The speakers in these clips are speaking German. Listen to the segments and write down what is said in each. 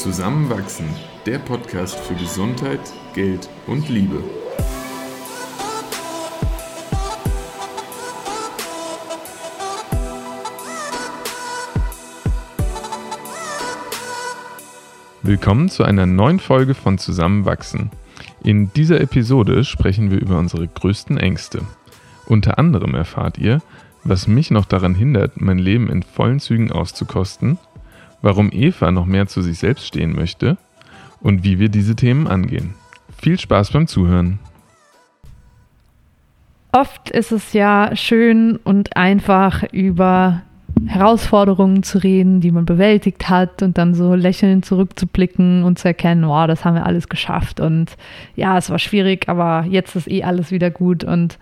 Zusammenwachsen, der Podcast für Gesundheit, Geld und Liebe. Willkommen zu einer neuen Folge von Zusammenwachsen. In dieser Episode sprechen wir über unsere größten Ängste. Unter anderem erfahrt ihr, was mich noch daran hindert, mein Leben in vollen Zügen auszukosten, warum Eva noch mehr zu sich selbst stehen möchte und wie wir diese Themen angehen. Viel Spaß beim Zuhören. Oft ist es ja schön und einfach über Herausforderungen zu reden, die man bewältigt hat und dann so lächelnd zurückzublicken und zu erkennen, wow, das haben wir alles geschafft und ja, es war schwierig, aber jetzt ist eh alles wieder gut und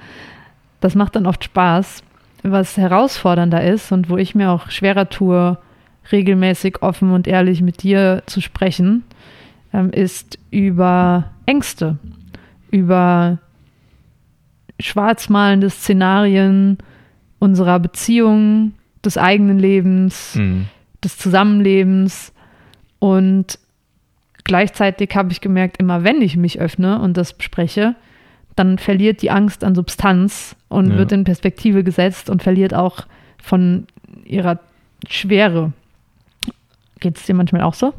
das macht dann oft Spaß. Was herausfordernder ist und wo ich mir auch schwerer tue, regelmäßig offen und ehrlich mit dir zu sprechen, ähm, ist über Ängste, über schwarzmalende Szenarien unserer Beziehungen, des eigenen Lebens, mhm. des Zusammenlebens. Und gleichzeitig habe ich gemerkt, immer wenn ich mich öffne und das bespreche, dann verliert die Angst an Substanz und ja. wird in Perspektive gesetzt und verliert auch von ihrer Schwere. Geht es dir manchmal auch so?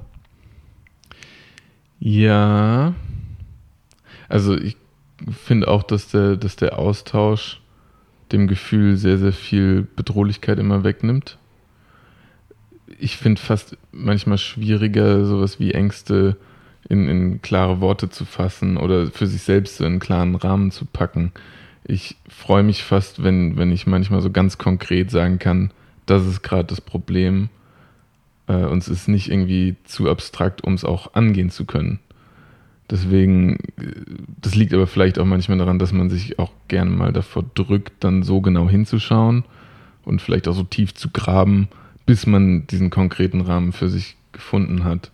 Ja. Also ich finde auch, dass der, dass der Austausch dem Gefühl sehr, sehr viel Bedrohlichkeit immer wegnimmt. Ich finde fast manchmal schwieriger, sowas wie Ängste in, in klare Worte zu fassen oder für sich selbst so in einen klaren Rahmen zu packen. Ich freue mich fast, wenn, wenn ich manchmal so ganz konkret sagen kann, das ist gerade das Problem. Äh, und es ist nicht irgendwie zu abstrakt, um es auch angehen zu können. Deswegen, das liegt aber vielleicht auch manchmal daran, dass man sich auch gerne mal davor drückt, dann so genau hinzuschauen und vielleicht auch so tief zu graben, bis man diesen konkreten Rahmen für sich gefunden hat.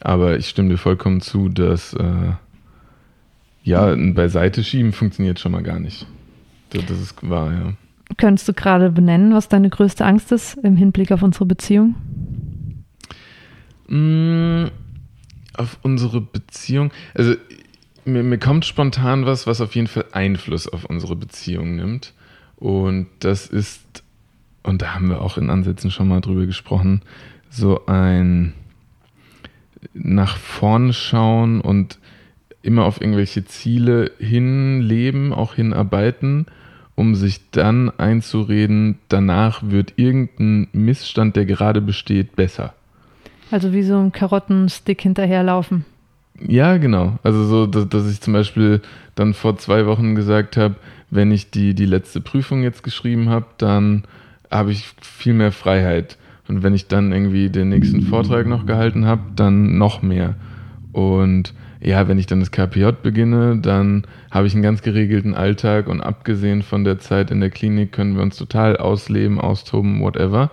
Aber ich stimme dir vollkommen zu, dass äh, ja, ein Beiseite schieben funktioniert schon mal gar nicht. Das, das ist wahr, ja. Könntest du gerade benennen, was deine größte Angst ist im Hinblick auf unsere Beziehung? Mmh auf unsere Beziehung, also mir, mir kommt spontan was, was auf jeden Fall Einfluss auf unsere Beziehung nimmt. Und das ist, und da haben wir auch in Ansätzen schon mal drüber gesprochen, so ein nach vorne schauen und immer auf irgendwelche Ziele hinleben, auch hinarbeiten, um sich dann einzureden, danach wird irgendein Missstand, der gerade besteht, besser. Also wie so ein Karottenstick hinterherlaufen. Ja, genau. Also so, dass, dass ich zum Beispiel dann vor zwei Wochen gesagt habe, wenn ich die, die letzte Prüfung jetzt geschrieben habe, dann habe ich viel mehr Freiheit. Und wenn ich dann irgendwie den nächsten Vortrag noch gehalten habe, dann noch mehr. Und ja, wenn ich dann das KPJ beginne, dann habe ich einen ganz geregelten Alltag und abgesehen von der Zeit in der Klinik können wir uns total ausleben, austoben, whatever.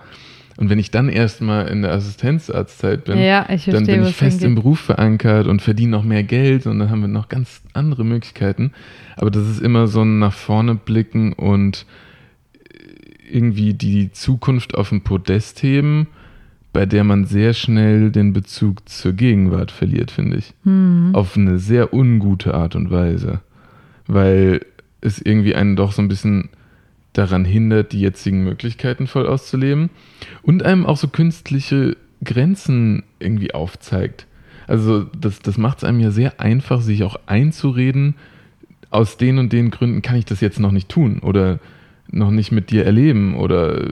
Und wenn ich dann erstmal in der Assistenzarztzeit bin, ja, verstehe, dann bin ich fest im Beruf verankert und verdiene noch mehr Geld und dann haben wir noch ganz andere Möglichkeiten. Aber das ist immer so ein nach vorne blicken und irgendwie die Zukunft auf dem Podest heben, bei der man sehr schnell den Bezug zur Gegenwart verliert, finde ich. Mhm. Auf eine sehr ungute Art und Weise. Weil es irgendwie einen doch so ein bisschen daran hindert, die jetzigen Möglichkeiten voll auszuleben und einem auch so künstliche Grenzen irgendwie aufzeigt. Also das, das macht es einem ja sehr einfach, sich auch einzureden, aus den und den Gründen kann ich das jetzt noch nicht tun oder noch nicht mit dir erleben oder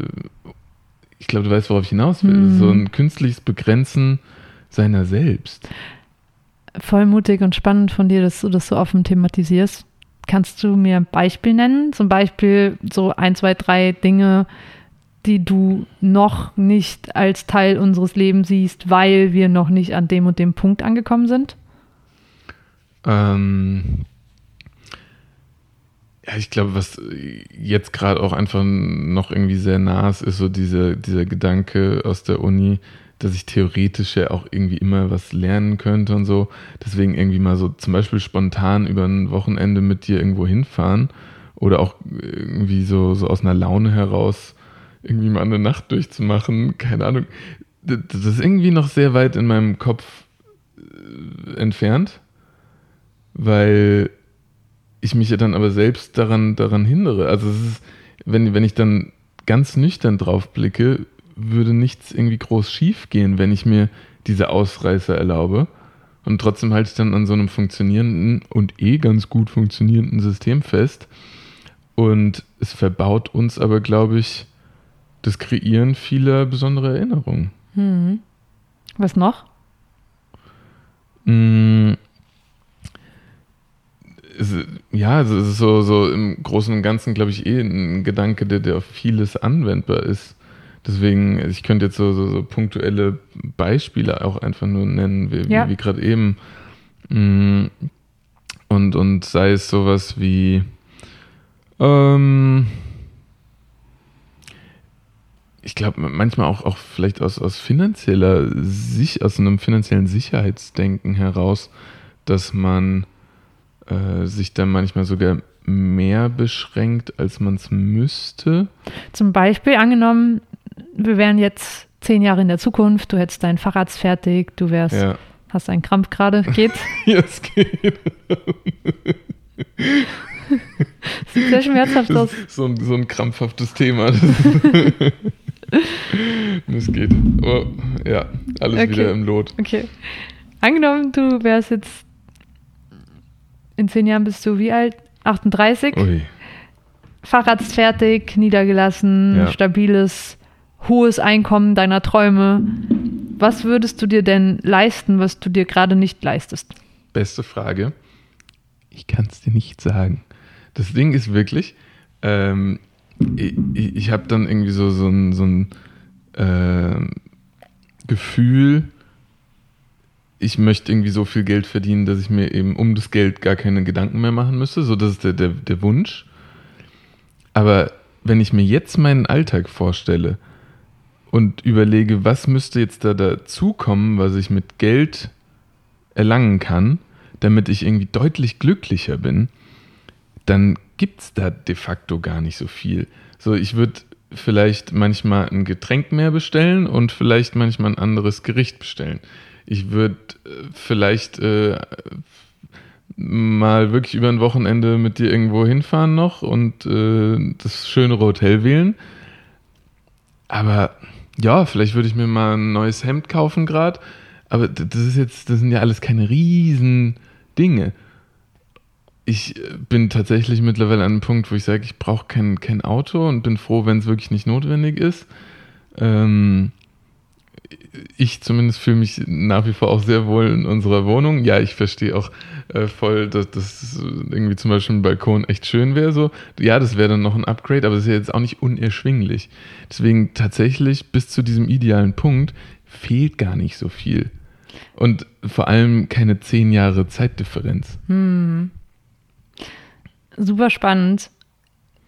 ich glaube, du weißt, worauf ich hinaus will. Mhm. So ein künstliches Begrenzen seiner selbst. Voll mutig und spannend von dir, dass du das so offen thematisierst. Kannst du mir ein Beispiel nennen? Zum Beispiel so ein, zwei, drei Dinge, die du noch nicht als Teil unseres Lebens siehst, weil wir noch nicht an dem und dem Punkt angekommen sind? Ähm, ja, ich glaube, was jetzt gerade auch einfach noch irgendwie sehr nah ist, ist so diese, dieser Gedanke aus der Uni, dass ich theoretisch ja auch irgendwie immer was lernen könnte und so. Deswegen irgendwie mal so zum Beispiel spontan über ein Wochenende mit dir irgendwo hinfahren oder auch irgendwie so, so aus einer Laune heraus irgendwie mal eine Nacht durchzumachen. Keine Ahnung. das ist irgendwie noch sehr weit in meinem Kopf äh, entfernt, weil ich mich ja dann aber selbst daran, daran hindere. Also es ist, wenn, wenn ich dann ganz nüchtern drauf blicke, würde nichts irgendwie groß schief gehen, wenn ich mir diese Ausreißer erlaube. Und trotzdem halte ich dann an so einem funktionierenden und eh ganz gut funktionierenden System fest. Und es verbaut uns aber, glaube ich, das Kreieren vieler besonderer Erinnerungen. Hm. Was noch? Es, ja, also es ist so, so im Großen und Ganzen, glaube ich, eh ein Gedanke, der, der auf vieles anwendbar ist. Deswegen, ich könnte jetzt so, so, so punktuelle Beispiele auch einfach nur nennen, wie, Ja. wie, wie gerade eben. Mm, Und, und sei es sowas wie, ähm, ich glaube, manchmal auch, auch vielleicht aus, aus finanzieller Sich, aus einem finanziellen Sicherheitsdenken heraus, dass man äh, sich dann manchmal sogar mehr beschränkt, als man es müsste. Zum Beispiel angenommen, wir wären jetzt zehn Jahre in der Zukunft, du hättest dein Fahrrad fertig, du wärst, Ja, hast einen Krampf gerade, geht's? ja es geht. Sieht sehr schmerzhaft aus. so ein, so ein krampfhaftes Thema. Das, das geht. Oh, ja, alles Okay. wieder im Lot. Okay. Angenommen, du wärst jetzt in zehn Jahren bist du wie alt? 38. Ui. Fahrrad ist fertig, niedergelassen, Ja. stabiles, hohes Einkommen deiner Träume. Was würdest du dir denn leisten, was du dir gerade nicht leistest? Beste Frage. Ich kann es dir nicht sagen. Das Ding ist wirklich, ähm, ich, ich, habe dann irgendwie so, so ein, so ein ähm, Gefühl, ich möchte irgendwie so viel Geld verdienen, dass ich mir eben um das Geld gar keine Gedanken mehr machen müsste. So, das ist der, der, der Wunsch. Aber wenn ich mir jetzt meinen Alltag vorstelle und überlege, was müsste jetzt da dazukommen, was ich mit Geld erlangen kann, damit ich irgendwie deutlich glücklicher bin, dann gibt es da de facto gar nicht so viel. So, ich würde vielleicht manchmal ein Getränk mehr bestellen und vielleicht manchmal ein anderes Gericht bestellen. Ich würde äh, vielleicht äh, mal wirklich über ein Wochenende mit dir irgendwo hinfahren noch und äh, das schönere Hotel wählen. Aber ja, vielleicht würde ich mir mal ein neues Hemd kaufen gerade. Aber das ist jetzt, das sind ja alles keine riesen Dinge. Ich äh, bin tatsächlich mittlerweile an einem Punkt, wo ich sage, ich brauche kein, kein Auto und bin froh, wenn es wirklich nicht notwendig ist. Ähm, ich zumindest fühle mich nach wie vor auch sehr wohl in unserer Wohnung. Ja, ich verstehe auch äh, voll, dass das irgendwie zum Beispiel ein Balkon echt schön wäre. So. Ja, das wäre dann noch ein Upgrade, aber es ist ja jetzt auch nicht unerschwinglich. Deswegen tatsächlich bis zu diesem idealen Punkt fehlt gar nicht so viel. Und vor allem keine zehn Jahre Zeitdifferenz. Hm. Super spannend.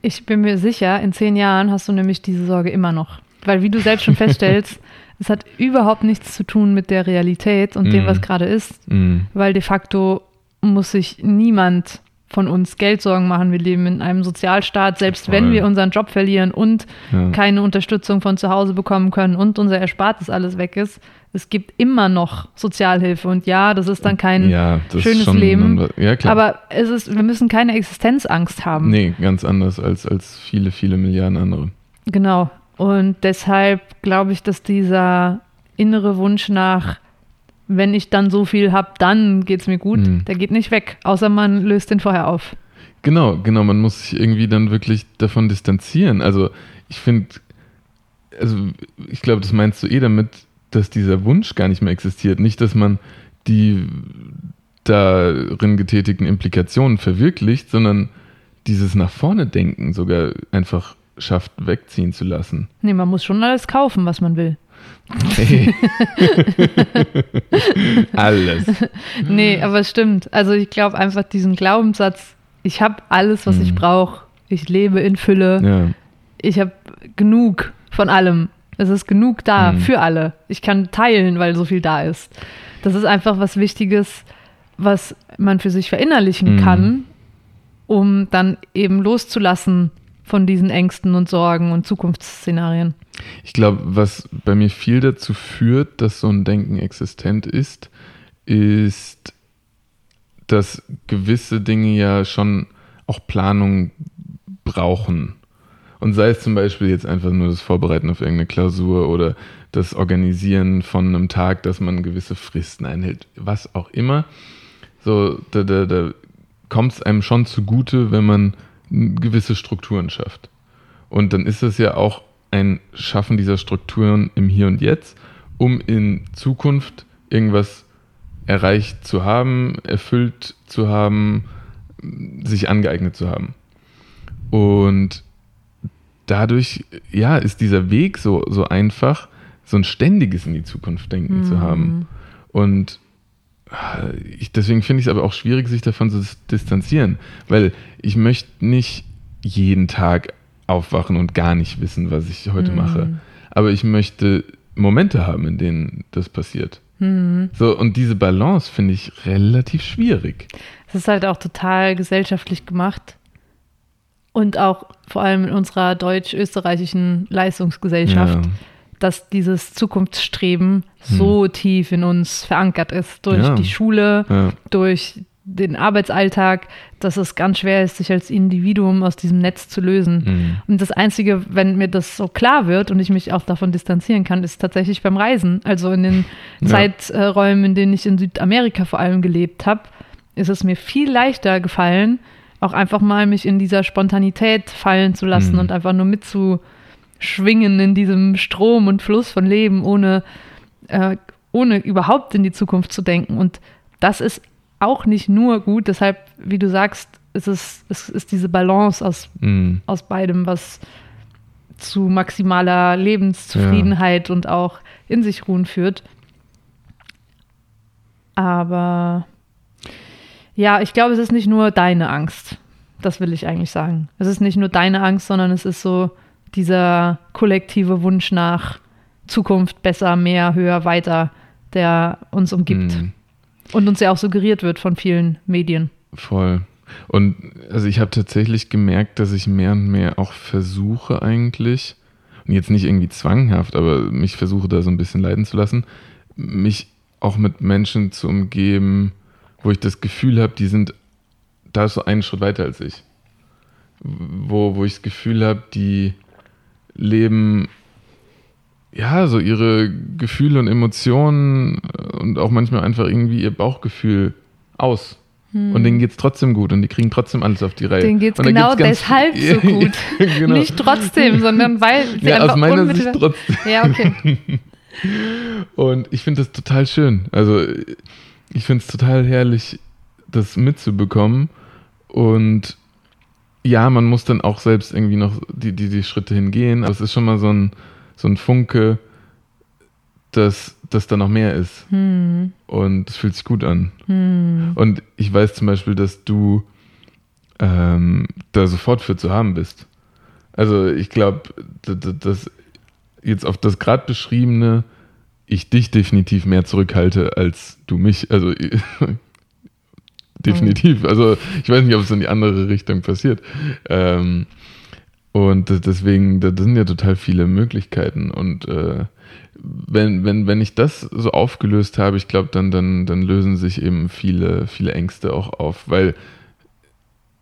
Ich bin mir sicher, in zehn Jahren hast du nämlich diese Sorge immer noch. Weil, wie du selbst schon feststellst, es hat überhaupt nichts zu tun mit der Realität und dem, Mhm. was gerade ist. Mm, Weil de facto muss sich niemand von uns Geldsorgen machen. Wir leben in einem Sozialstaat, selbst wenn Voll. wir unseren Job verlieren und ja. keine Unterstützung von zu Hause bekommen können und unser Erspartes alles weg ist. Es gibt immer noch Sozialhilfe und ja, das ist dann kein ja, schönes schon Leben, Ja, klar. aber es ist, wir müssen keine Existenzangst haben. nee, ganz anders als, als viele, viele Milliarden andere. Genau. Und deshalb glaube ich, dass dieser innere Wunsch nach, wenn ich dann so viel habe, dann geht es mir gut, Mhm. der geht nicht weg, außer man löst den vorher auf. Genau, genau, man muss sich irgendwie dann wirklich davon distanzieren. Also ich finde, also ich glaube, das meinst du eh damit, dass dieser Wunsch gar nicht mehr existiert. Nicht, dass man die darin getätigten Implikationen verwirklicht, sondern dieses nach vorne denken sogar einfach schafft wegziehen zu lassen. Nee, man muss schon alles kaufen, was man will. Hey. Alles. Nee, aber es stimmt. Also ich glaube einfach diesen Glaubenssatz, ich habe alles, was ich Mhm. brauche. Ich lebe in Fülle. Ja. Ich habe genug von allem. Es ist genug da Mhm. für alle. Ich kann teilen, weil so viel da ist. Das ist einfach was Wichtiges, was man für sich verinnerlichen Mhm. kann, um dann eben loszulassen von diesen Ängsten und Sorgen und Zukunftsszenarien. Ich glaube, was bei mir viel dazu führt, dass so ein Denken existent ist, ist, dass gewisse Dinge ja schon auch Planung brauchen. Und sei es zum Beispiel jetzt einfach nur das Vorbereiten auf irgendeine Klausur oder das Organisieren von einem Tag, dass man gewisse Fristen einhält, was auch immer. So, da, da, da kommt es einem schon zugute, wenn man gewisse Strukturen schafft. Und dann ist es ja auch ein Schaffen dieser Strukturen im Hier und Jetzt, um in Zukunft irgendwas erreicht zu haben, erfüllt zu haben, sich angeeignet zu haben. Und dadurch, ja, ist dieser Weg so, so einfach, so ein ständiges in die Zukunft denken mhm. zu haben. Und ich, deswegen finde ich es aber auch schwierig, sich davon zu distanzieren, weil ich möchte nicht jeden Tag aufwachen und gar nicht wissen, was ich heute mhm. mache. Aber ich möchte Momente haben, in denen das passiert. Mhm. So, und diese Balance finde ich relativ schwierig. Es ist halt auch total gesellschaftlich gemacht. Und auch vor allem in unserer deutsch-österreichischen Leistungsgesellschaft, ja. Dass dieses Zukunftsstreben hm. so tief in uns verankert ist durch ja. die Schule, ja. durch den Arbeitsalltag, dass es ganz schwer ist, sich als Individuum aus diesem Netz zu lösen. Mhm. Und das Einzige, wenn mir das so klar wird und ich mich auch davon distanzieren kann, ist tatsächlich beim Reisen. Also in den ja. Zeiträumen, in denen ich in Südamerika vor allem gelebt habe, ist es mir viel leichter gefallen, auch einfach mal mich in dieser Spontanität fallen zu lassen mhm. und einfach nur mitzuschwingen in diesem Strom und Fluss von Leben, ohne, äh, ohne überhaupt in die Zukunft zu denken. Und das ist auch nicht nur gut. Deshalb, wie du sagst, ist es, es ist diese Balance aus, mm. aus beidem, was zu maximaler Lebenszufriedenheit ja. und auch in sich ruhen führt. Aber ja, ich glaube, es ist nicht nur deine Angst. Das will ich eigentlich sagen. Es ist nicht nur deine Angst, sondern es ist so dieser kollektive Wunsch nach Zukunft, besser, mehr, höher, weiter, der uns umgibt. Mm. Und uns ja auch suggeriert wird von vielen Medien. Voll. Und also ich habe tatsächlich gemerkt, dass ich mehr und mehr auch versuche eigentlich, und jetzt nicht irgendwie zwanghaft, aber mich versuche da so ein bisschen leiden zu lassen, mich auch mit Menschen zu umgeben, wo ich das Gefühl habe, die sind da so einen Schritt weiter als ich. Wo, wo ich das Gefühl habe, die leben ja, so ihre Gefühle und Emotionen und auch manchmal einfach irgendwie ihr Bauchgefühl aus. Hm. Und denen geht es trotzdem gut und die kriegen trotzdem alles auf die Reihe. Denen geht es genau deshalb so gut. genau. Nicht trotzdem, sondern weil sie ja, einfach aus meiner Sicht trotzdem. Ja, okay. und ich finde das total schön. Also ich finde es total herrlich, das mitzubekommen. Und ja, man muss dann auch selbst irgendwie noch die, die, die Schritte hingehen. Aber es ist schon mal so ein so ein Funke, dass, dass da noch mehr ist. Hm. Und es fühlt sich gut an. Hm. Und ich weiß zum Beispiel, dass du ähm, da sofort für zu haben bist. Also ich glaube, dass jetzt auf das gerade beschriebene ich dich definitiv mehr zurückhalte als du mich. Also definitiv. Also ich weiß nicht, ob es in die andere Richtung passiert. Ähm, und deswegen, da sind ja total viele Möglichkeiten. Und äh, wenn, wenn, wenn ich das so aufgelöst habe, ich glaube, dann, dann, dann lösen sich eben viele, viele Ängste auch auf. Weil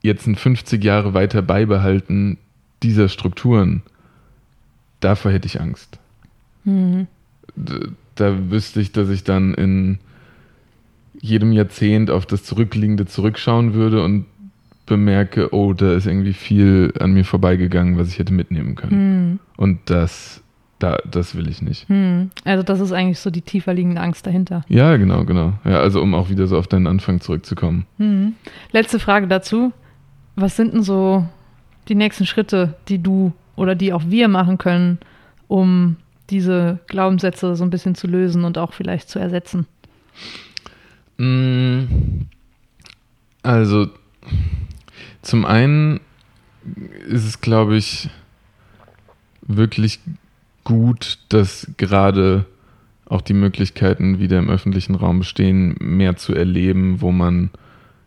jetzt ein 50 Jahre weiter beibehalten dieser Strukturen, davor hätte ich Angst. Mhm. Da, da wüsste ich, dass ich dann in jedem Jahrzehnt auf das Zurückliegende zurückschauen würde und bemerke, oh, da ist irgendwie viel an mir vorbeigegangen, was ich hätte mitnehmen können. Hm. Und das, da, das will ich nicht. Hm. Also das ist eigentlich so die tiefer liegende Angst dahinter. Ja, genau, genau. Ja, also um auch wieder so auf deinen Anfang zurückzukommen. Hm. Letzte Frage dazu. Was sind denn so die nächsten Schritte, die du oder die auch wir machen können, um diese Glaubenssätze so ein bisschen zu lösen und auch vielleicht zu ersetzen? Hm. Also zum einen ist es, glaube ich, wirklich gut, dass gerade auch die Möglichkeiten wieder im öffentlichen Raum bestehen, mehr zu erleben, wo man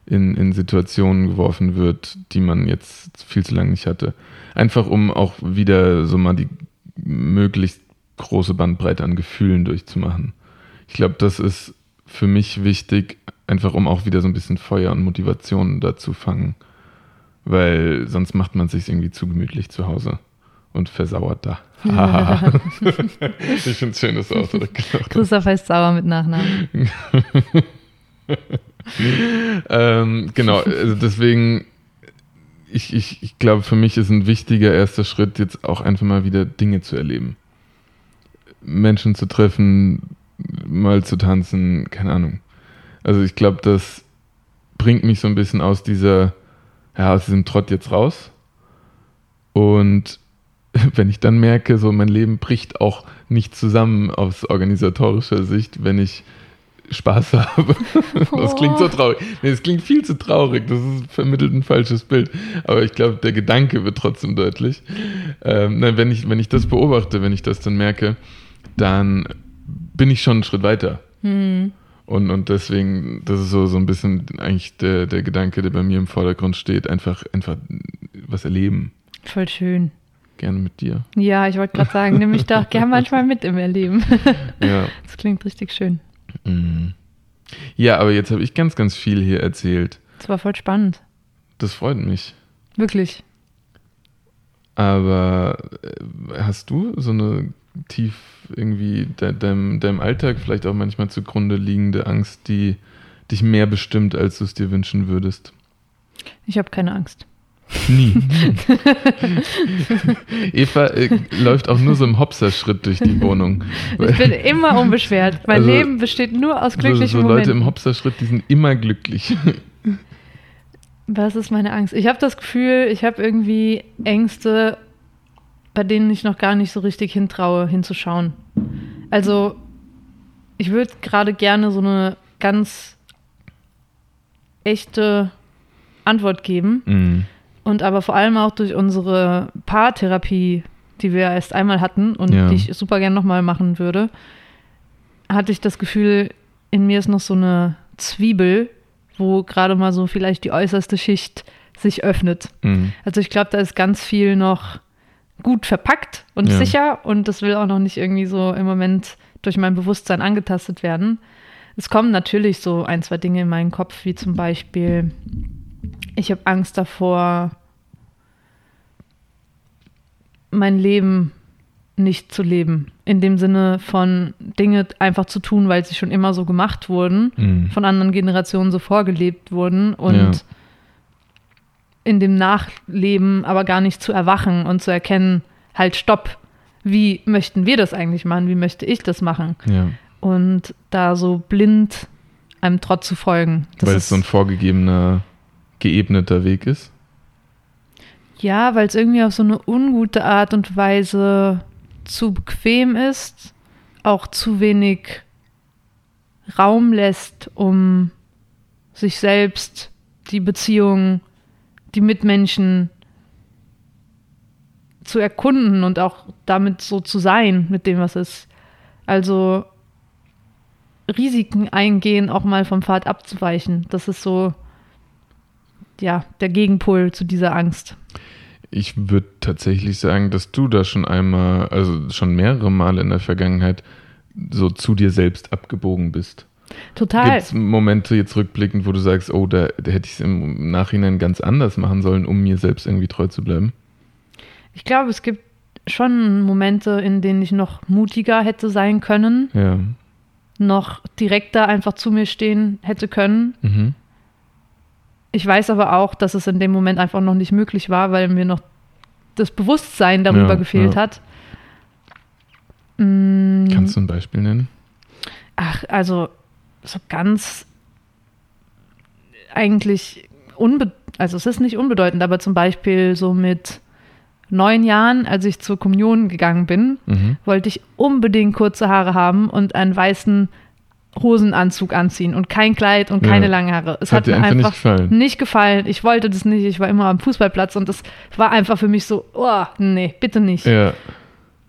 in, in Situationen geworfen wird, die man jetzt viel zu lange nicht hatte. Einfach um auch wieder so mal die möglichst große Bandbreite an Gefühlen durchzumachen. Ich glaube, das ist für mich wichtig, einfach um auch wieder so ein bisschen Feuer und Motivation dazu fangen. Weil sonst macht man sich irgendwie zu gemütlich zu Hause und versauert da. ich finde es schön, dass du ausdrückst. Christoph heißt sauer mit Nachnamen. ähm, genau, also deswegen, ich, ich, ich glaube, für mich ist ein wichtiger erster Schritt, jetzt auch einfach mal wieder Dinge zu erleben. Menschen zu treffen, mal zu tanzen, keine Ahnung. Also ich glaube, das bringt mich so ein bisschen aus dieser, ja, aus diesem Trott jetzt raus. Und wenn ich dann merke, so mein Leben bricht auch nicht zusammen aus organisatorischer Sicht, wenn ich Spaß habe. Das klingt so traurig. Nee, es klingt viel zu traurig. Das ist vermittelt ein falsches Bild. Aber ich glaube, der Gedanke wird trotzdem deutlich. Ähm, nein, wenn ich, wenn ich das beobachte, wenn ich das dann merke, dann bin ich schon einen Schritt weiter. Hm. Und, und deswegen, das ist so, so ein bisschen eigentlich der, der Gedanke, der bei mir im Vordergrund steht, einfach, einfach was erleben. Voll schön. Gerne mit dir. Ja, ich wollte gerade sagen, nimm mich doch gerne manchmal mit im Erleben. ja. Das klingt richtig schön. Mhm. Ja, aber jetzt habe ich ganz, ganz viel hier erzählt. Das war voll spannend. Das freut mich. Wirklich. Aber äh, hast du so eine tief irgendwie de deinem, deinem Alltag vielleicht auch manchmal zugrunde liegende Angst, die dich mehr bestimmt, als du es dir wünschen würdest? Ich habe keine Angst. Nie. Eva äh, läuft auch nur so im Hopserschritt durch die Wohnung. Ich bin immer unbeschwert. Mein also, Leben besteht nur aus glücklichen so, so Momenten. Leute im Hopserschritt, die sind immer glücklich. Was ist meine Angst? Ich habe das Gefühl, ich habe irgendwie Ängste, bei denen ich noch gar nicht so richtig hintraue, hinzuschauen. Also, ich würde gerade gerne so eine ganz echte Antwort geben. Mhm und aber vor allem auch durch unsere Paartherapie, die wir erst einmal hatten und ja. die ich super gern nochmal machen würde, hatte ich das Gefühl, in mir ist noch so eine Zwiebel, wo gerade mal so vielleicht die äußerste Schicht sich öffnet. Mhm. Also ich glaube, da ist ganz viel noch gut verpackt und ja. sicher und das will auch noch nicht irgendwie so im Moment durch mein Bewusstsein angetastet werden. Es kommen natürlich so ein, zwei Dinge in meinen Kopf, wie zum Beispiel, ich habe Angst davor, mein Leben nicht zu leben. In dem Sinne von Dinge einfach zu tun, weil sie schon immer so gemacht wurden, mhm. von anderen Generationen so vorgelebt wurden und ja. In dem Nachleben aber gar nicht zu erwachen und zu erkennen, halt stopp, wie möchten wir das eigentlich machen, wie möchte ich das machen? Ja. Und da so blind einem Trott zu folgen. weil es so ein vorgegebener geebneter Weg ist? Ja, weil es irgendwie auf so eine ungute Art und Weise zu bequem ist, auch zu wenig Raum lässt, um sich selbst, die Beziehungen, die Mitmenschen zu erkunden und auch damit so zu sein mit dem, was ist. Also Risiken eingehen, auch mal vom Pfad abzuweichen. Das ist so ja, der Gegenpol zu dieser Angst. Ich würde tatsächlich sagen, dass du da schon einmal, also schon mehrere Male in der Vergangenheit so zu dir selbst abgebogen bist. Total. Gibt es Momente jetzt rückblickend, wo du sagst, oh, da, da hätte ich es im Nachhinein ganz anders machen sollen, um mir selbst irgendwie treu zu bleiben? Ich glaube, es gibt schon Momente, in denen ich noch mutiger hätte sein können. Ja. Noch direkter einfach zu mir stehen hätte können. Mhm. Ich weiß aber auch, dass es in dem Moment einfach noch nicht möglich war, weil mir noch das Bewusstsein darüber ja, gefehlt ja. hat. Mm. Kannst du ein Beispiel nennen? Ach, also so ganz eigentlich unbe also es ist nicht unbedeutend, aber zum Beispiel so mit neun Jahren, als ich zur Kommunion gegangen bin, mhm. wollte ich unbedingt kurze Haare haben und einen weißen Hosenanzug anziehen und kein Kleid und keine ja. langen Haare. Es hat, hat mir einfach nicht gefallen. nicht gefallen. Ich wollte das nicht. Ich war immer am Fußballplatz und das war einfach für mich so, oh, nee, bitte nicht. Ja.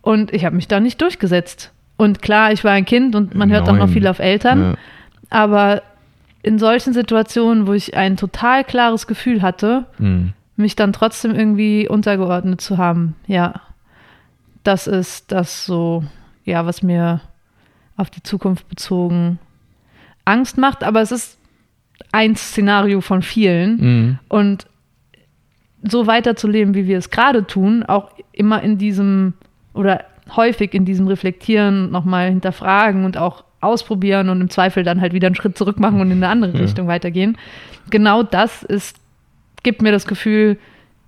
Und ich habe mich da nicht durchgesetzt. Und klar, ich war ein Kind und man hört Neun. auch noch viel auf Eltern. Ja. Aber in solchen Situationen, wo ich ein total klares Gefühl hatte, Mhm. mich dann trotzdem irgendwie untergeordnet zu haben. Ja, das ist das so, ja, was mir auf die Zukunft bezogen Angst macht, aber es ist ein Szenario von vielen. Mhm. Und so weiterzuleben, wie wir es gerade tun, auch immer in diesem oder häufig in diesem Reflektieren, nochmal hinterfragen und auch ausprobieren und im Zweifel dann halt wieder einen Schritt zurück machen und in eine andere Ja. Richtung weitergehen. Genau das ist, gibt mir das Gefühl,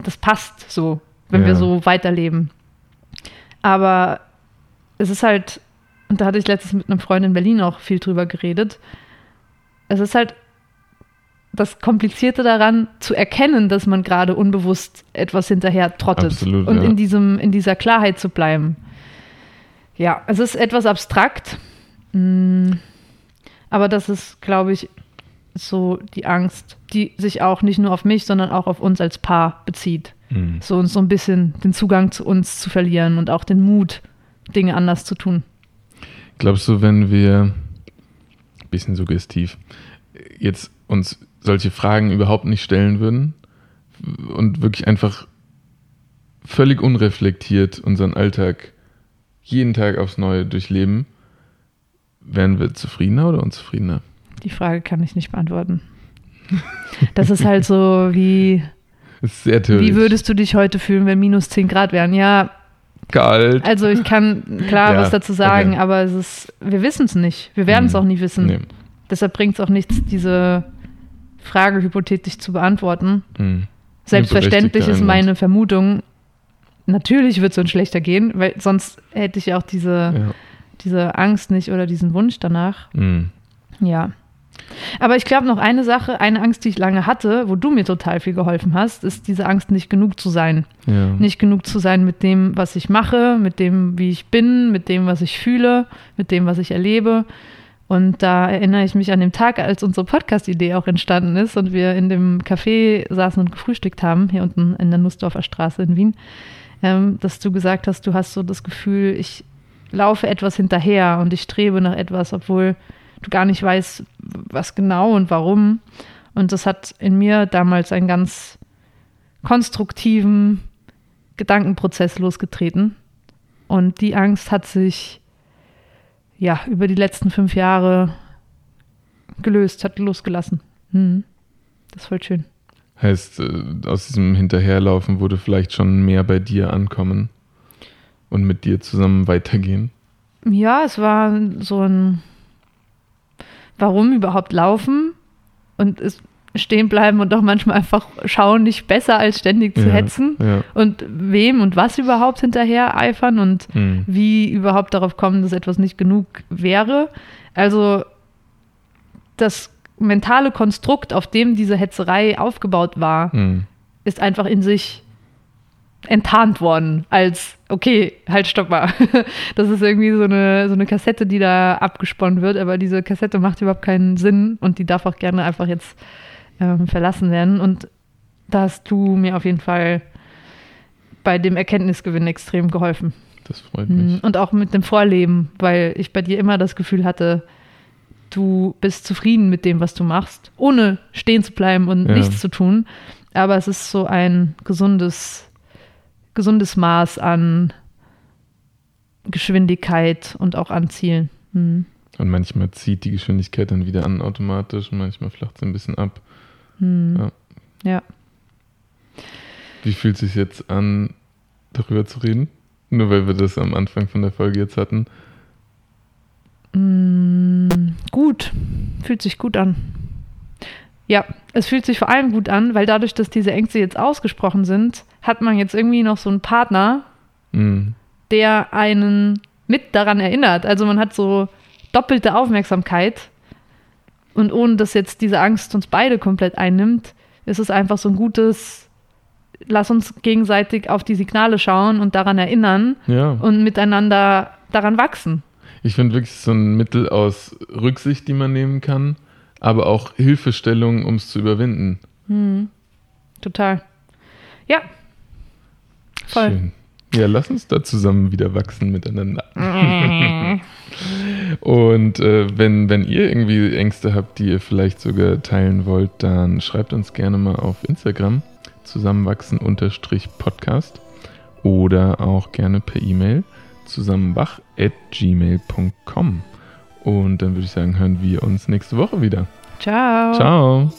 das passt so, wenn wir Ja. so weiterleben. Aber es ist halt, und da hatte ich letztens mit einem Freund in Berlin auch viel drüber geredet, es ist halt das Komplizierte daran, zu erkennen, dass man gerade unbewusst etwas hinterher trottet Absolut, und ja. in, diesem, in dieser Klarheit zu bleiben. Ja, es ist etwas abstrakt, aber das ist, glaube ich, so die Angst, die sich auch nicht nur auf mich, sondern auch auf uns als Paar bezieht. Mhm. So uns so ein bisschen den Zugang zu uns zu verlieren und auch den Mut, Dinge anders zu tun. Glaubst du, wenn wir, bisschen suggestiv, jetzt uns solche Fragen überhaupt nicht stellen würden und wirklich einfach völlig unreflektiert unseren Alltag jeden Tag aufs Neue durchleben, wären wir zufriedener oder unzufriedener? Die Frage kann ich nicht beantworten. Das ist halt so wie, wie würdest du dich heute fühlen, wenn minus 10 Grad wären? Ja, Kalt. also ich kann klar Ja, was dazu sagen, okay. aber es ist, wir wissen es nicht. Wir werden es Mhm. auch nie wissen. Nee. Deshalb bringt es auch nichts, diese Frage hypothetisch zu beantworten. Mhm. Selbstverständlich ist meine Vermutung, natürlich wird es uns schlechter gehen, weil sonst hätte ich ja auch diese, Ja. Diese Angst nicht oder diesen Wunsch danach. Mhm. Ja. Aber ich glaube noch eine Sache, eine Angst, die ich lange hatte, wo du mir total viel geholfen hast, ist diese Angst, nicht genug zu sein. Ja. Nicht genug zu sein mit dem, was ich mache, mit dem, wie ich bin, mit dem, was ich fühle, mit dem, was ich erlebe. Und da erinnere ich mich an den Tag, als unsere Podcast-Idee auch entstanden ist und wir in dem Café saßen und gefrühstückt haben, hier unten in der Nussdorfer Straße in Wien, ähm, dass du gesagt hast, du hast so das Gefühl, ich laufe etwas hinterher und ich strebe nach etwas, obwohl du gar nicht weißt, was genau und warum. Und das hat in mir damals einen ganz konstruktiven Gedankenprozess losgetreten. Und die Angst hat sich ja über die letzten fünf Jahre gelöst, hat losgelassen. Hm. Das ist voll schön. Heißt, äh, aus diesem Hinterherlaufen wurde vielleicht schon mehr bei dir ankommen und mit dir zusammen weitergehen. Ja, es war so ein Warum überhaupt laufen und es stehen bleiben und auch manchmal einfach schauen, nicht besser als ständig zu Ja, hetzen Ja. und wem und was überhaupt hinterher eifern und Mhm. wie überhaupt darauf kommen, dass etwas nicht genug wäre. Also das mentale Konstrukt, auf dem diese Hetzerei aufgebaut war, Mhm. ist einfach in sich enttarnt worden als, okay, halt, stopp mal. Das ist irgendwie so eine, so eine Kassette, die da abgesponnen wird, aber diese Kassette macht überhaupt keinen Sinn und die darf auch gerne einfach jetzt ähm, verlassen werden. Und da hast du mir auf jeden Fall bei dem Erkenntnisgewinn extrem geholfen. Das freut mich. Und auch mit dem Vorleben, weil ich bei dir immer das Gefühl hatte, du bist zufrieden mit dem, was du machst, ohne stehen zu bleiben und Ja. nichts zu tun. Aber es ist so ein gesundes, gesundes Maß an Geschwindigkeit und auch an Zielen. Mhm. Und manchmal zieht die Geschwindigkeit dann wieder an automatisch und manchmal flacht sie ein bisschen ab. Mhm. Ja. Ja. Wie fühlt es sich jetzt an, darüber zu reden? Nur weil wir das am Anfang von der Folge jetzt hatten. Mm, gut. Fühlt sich gut an. Ja, es fühlt sich vor allem gut an, weil dadurch, dass diese Ängste jetzt ausgesprochen sind, hat man jetzt irgendwie noch so einen Partner, Mhm. der einen mit daran erinnert. Also man hat so doppelte Aufmerksamkeit. Und ohne dass jetzt diese Angst uns beide komplett einnimmt, ist es einfach so ein gutes, lass uns gegenseitig auf die Signale schauen und daran erinnern Ja. und miteinander daran wachsen. Ich finde wirklich so ein Mittel aus Rücksicht, die man nehmen kann, aber auch Hilfestellung, um es zu überwinden. Hm. Total. Ja. Voll. Schön. Ja, lass uns da zusammen wieder wachsen miteinander. Und äh, wenn, wenn ihr irgendwie Ängste habt, die ihr vielleicht sogar teilen wollt, dann schreibt uns gerne mal auf Instagram zusammenwachsen-podcast oder auch gerne per E-Mail zusammenbach.gmail.com. Und dann würde ich sagen, hören wir uns nächste Woche wieder. Ciao. Ciao.